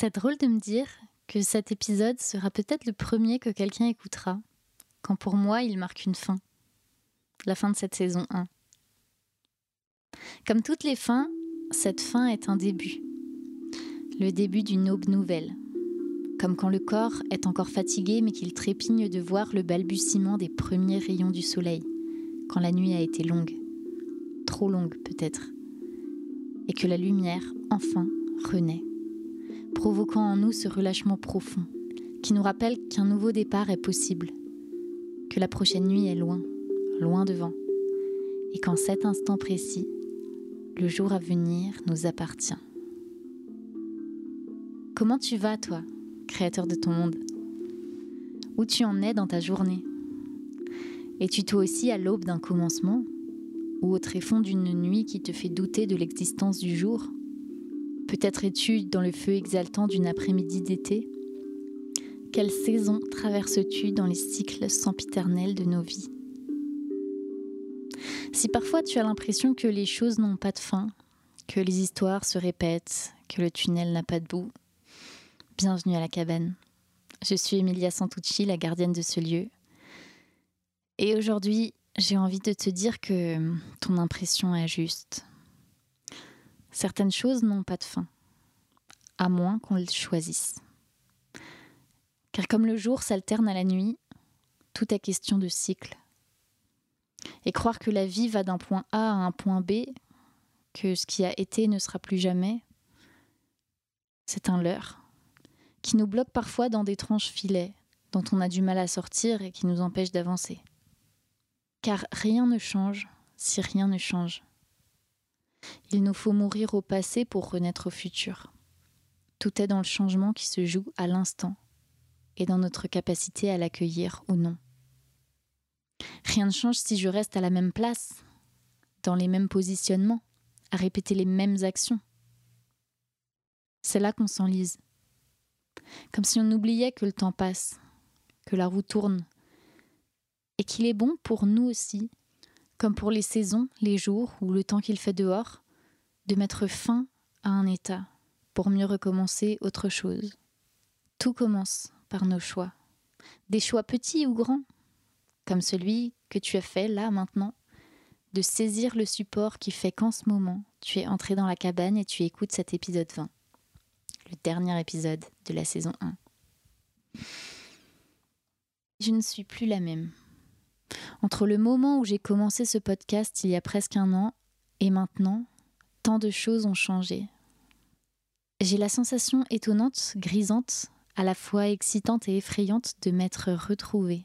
C'est drôle de me dire que cet épisode sera peut-être le premier que quelqu'un écoutera, quand pour moi il marque une fin, la fin de cette saison 1. Comme toutes les fins, cette fin est un début, le début d'une aube nouvelle, comme quand le corps est encore fatigué mais qu'il trépigne de voir le balbutiement des premiers rayons du soleil, quand la nuit a été longue, trop longue peut-être, et que la lumière, enfin, renaît, provoquant en nous ce relâchement profond, qui nous rappelle qu'un nouveau départ est possible, que la prochaine nuit est loin, loin devant, et qu'en cet instant précis, le jour à venir nous appartient. Comment tu vas, toi créateur de ton monde? Où tu en es dans ta journée? Es-tu toi aussi à l'aube d'un commencement Ou au tréfonds d'une nuit qui te fait douter de l'existence du jour? Peut-être es-tu dans le feu exaltant d'une après-midi d'été? Quelle saison traverses-tu dans les cycles sempiternels de nos vies? Si parfois tu as l'impression que les choses n'ont pas de fin, que les histoires se répètent, que le tunnel n'a pas de bout, Bienvenue à la cabane. Je suis Emilia Santucci, la gardienne de ce lieu. Et aujourd'hui, j'ai envie de te dire que ton impression est juste. Certaines choses n'ont pas de fin, à moins qu'on les choisisse. Car comme le jour s'alterne à la nuit, tout est question de cycle. Et croire que la vie va d'un point A à un point B, que ce qui a été ne sera plus jamais, c'est un leurre qui nous bloque parfois dans d'étranges filets dont on a du mal à sortir et qui nous empêchent d'avancer. Car rien ne change si rien ne change. Il nous faut mourir au passé pour renaître au futur. Tout est dans le changement qui se joue à l'instant et dans notre capacité à l'accueillir ou non. Rien ne change si je reste à la même place, dans les mêmes positionnements, à répéter les mêmes actions. C'est là qu'on s'enlise comme si on oubliait que le temps passe, que la roue tourne, et qu'il est bon pour nous aussi, comme pour les saisons, les jours ou le temps qu'il fait dehors, de mettre fin à un état pour mieux recommencer autre chose. Tout commence par nos choix, des choix petits ou grands, comme celui que tu as fait là maintenant, de saisir le support qui fait qu'en ce moment, tu es entré dans la cabane et tu écoutes cet épisode 20 le dernier épisode de la saison 1. Je ne suis plus la même. Entre le moment où j'ai commencé ce podcast il y a presque un an et maintenant, de choses ont changé. J'ai la sensation étonnante, grisante, à la fois excitante et effrayante de m'être retrouvée.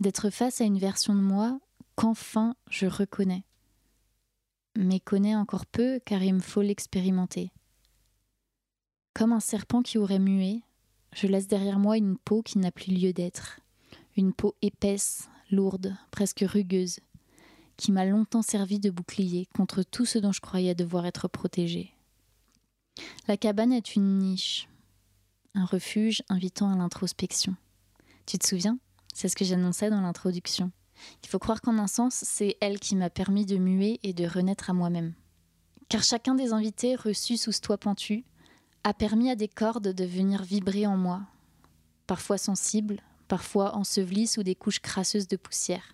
D'être face à une version de moi qu'enfin je reconnais. Mais connais encore peu car il me faut l'expérimenter. Comme un serpent qui aurait mué, je laisse derrière moi une peau qui n'a plus lieu d'être. Une peau épaisse, lourde, presque rugueuse, qui m'a longtemps servi de bouclier contre tout ce dont je croyais devoir être protégé. La cabane est une niche, un refuge invitant à l'introspection. Tu te souviens? C'est ce que j'annonçais dans l'introduction. Il faut croire qu'en un sens, c'est elle qui m'a permis de muer et de renaître à moi-même. Car chacun des invités reçus sous ce toit pentu a permis à des cordes de venir vibrer en moi, parfois sensibles, parfois ensevelies sous des couches crasseuses de poussière.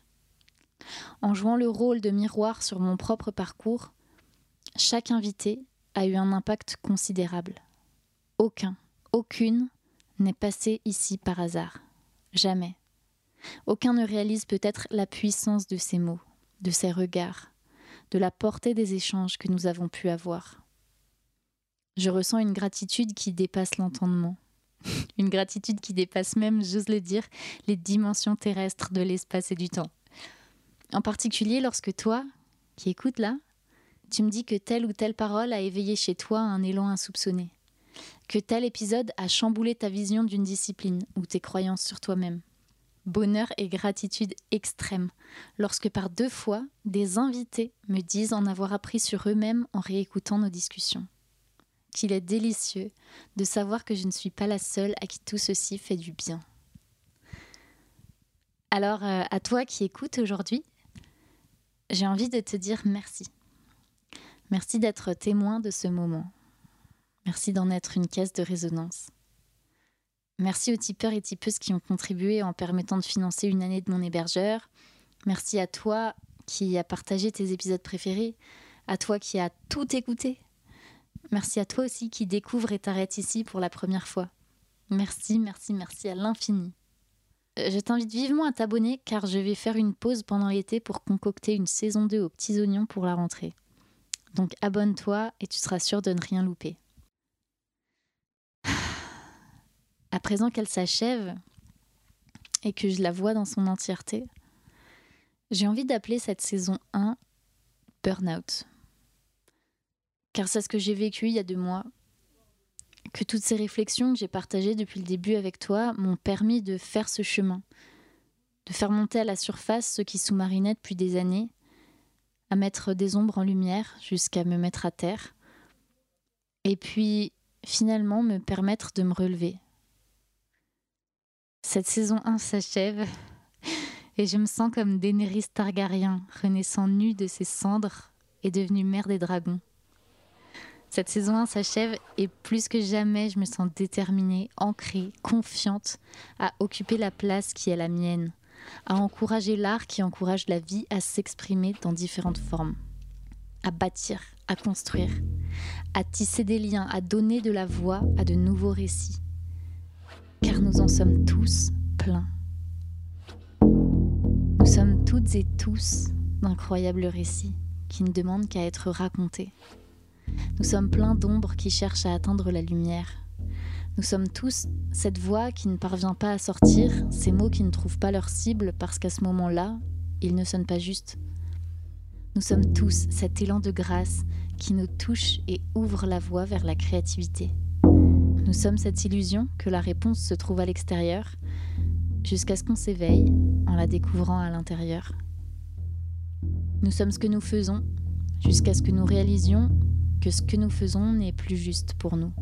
En jouant le rôle de miroir sur mon propre parcours, chaque invité a eu un impact considérable. Aucun, aucune n'est passé ici par hasard. Jamais. Aucun ne réalise peut-être la puissance de ces mots, de ces regards, de la portée des échanges que nous avons pu avoir. Je ressens une gratitude qui dépasse l'entendement. une gratitude qui dépasse même, j'ose le dire, les dimensions terrestres de l'espace et du temps. En particulier lorsque toi, qui écoutes là, tu me dis que telle ou telle parole a éveillé chez toi un élan insoupçonné, que tel épisode a chamboulé ta vision d'une discipline ou tes croyances sur toi-même. Bonheur et gratitude extrême lorsque par deux fois, des invités me disent en avoir appris sur eux-mêmes en réécoutant nos discussions qu'il est délicieux de savoir que je ne suis pas la seule à qui tout ceci fait du bien. Alors, euh, à toi qui écoutes aujourd'hui, j'ai envie de te dire merci. Merci d'être témoin de ce moment. Merci d'en être une caisse de résonance. Merci aux tipeurs et tipeuses qui ont contribué en permettant de financer une année de mon hébergeur. Merci à toi qui a partagé tes épisodes préférés, à toi qui a tout écouté. Merci à toi aussi qui découvre et t'arrête ici pour la première fois. Merci, merci, merci à l'infini. Euh, je t'invite vivement à t'abonner car je vais faire une pause pendant l'été pour concocter une saison 2 aux petits oignons pour la rentrée. Donc abonne-toi et tu seras sûr de ne rien louper. à présent qu'elle s'achève et que je la vois dans son entièreté, j'ai envie d'appeler cette saison 1 Burnout. Car c'est ce que j'ai vécu il y a deux mois. Toutes ces réflexions que j'ai partagées depuis le début avec toi m'ont permis de faire ce chemin, de faire monter à la surface ce qui sous-marinait depuis des années, à mettre des ombres en lumière jusqu'à me mettre à terre, et puis finalement me permettre de me relever, cette saison 1 s'achève et je me sens comme Daenerys Targaryen, renaissant nue de ses cendres et devenue mère des dragons. Cette saison 1 s'achève et plus que jamais, je me sens déterminée, ancrée, confiante à occuper la place qui est la mienne, à encourager l'art qui encourage la vie à s'exprimer dans différentes formes, à bâtir, à construire, à tisser des liens, à donner de la voix à de nouveaux récits car nous en sommes tous pleins. Nous sommes toutes et tous d'incroyables récits qui ne demandent qu'à être racontés. Nous sommes pleins d'ombres qui cherchent à atteindre la lumière. Nous sommes tous cette voix qui ne parvient pas à sortir, ces mots qui ne trouvent pas leur cible parce qu'à ce moment-là, ils ne sonnent pas juste. Nous sommes tous cet élan de grâce qui nous touche et ouvre la voie vers la créativité. Nous sommes cette illusion que la réponse se trouve à l'extérieur, jusqu'à ce qu'on s'éveille en la découvrant à l'intérieur. Nous sommes ce que nous faisons, jusqu'à ce que nous réalisions que ce que nous faisons n'est plus juste pour nous.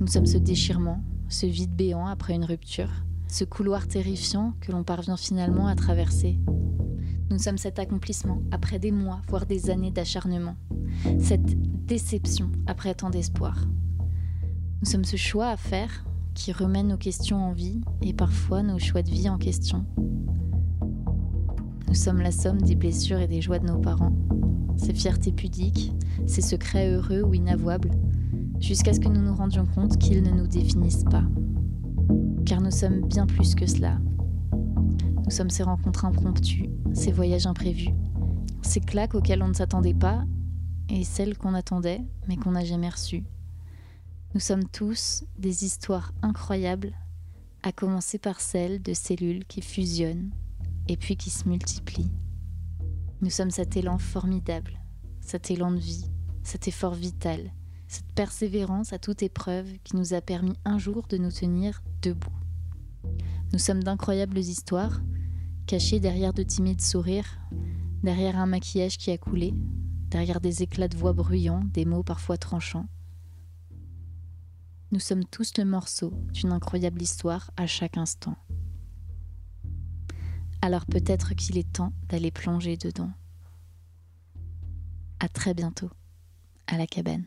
Nous sommes ce déchirement, ce vide béant après une rupture, ce couloir terrifiant que l'on parvient finalement à traverser. Nous sommes cet accomplissement après des mois, voire des années d'acharnement, cette déception après tant d'espoir. Nous sommes ce choix à faire qui remet nos questions en vie et parfois nos choix de vie en question. Nous sommes la somme des blessures et des joies de nos parents, ces fiertés pudiques, ces secrets heureux ou inavouables, jusqu'à ce que nous nous rendions compte qu'ils ne nous définissent pas. Car nous sommes bien plus que cela. Nous sommes ces rencontres impromptues, ces voyages imprévus, ces claques auxquelles on ne s'attendait pas et celles qu'on attendait mais qu'on n'a jamais reçues. Nous sommes tous des histoires incroyables, à commencer par celles de cellules qui fusionnent et puis qui se multiplient. Nous sommes cet élan formidable, cet élan de vie, cet effort vital, cette persévérance à toute épreuve qui nous a permis un jour de nous tenir debout. Nous sommes d'incroyables histoires, cachées derrière de timides sourires, derrière un maquillage qui a coulé, derrière des éclats de voix bruyants, des mots parfois tranchants. Nous sommes tous le morceau d'une incroyable histoire à chaque instant. Alors peut-être qu'il est temps d'aller plonger dedans. À très bientôt, à la cabane.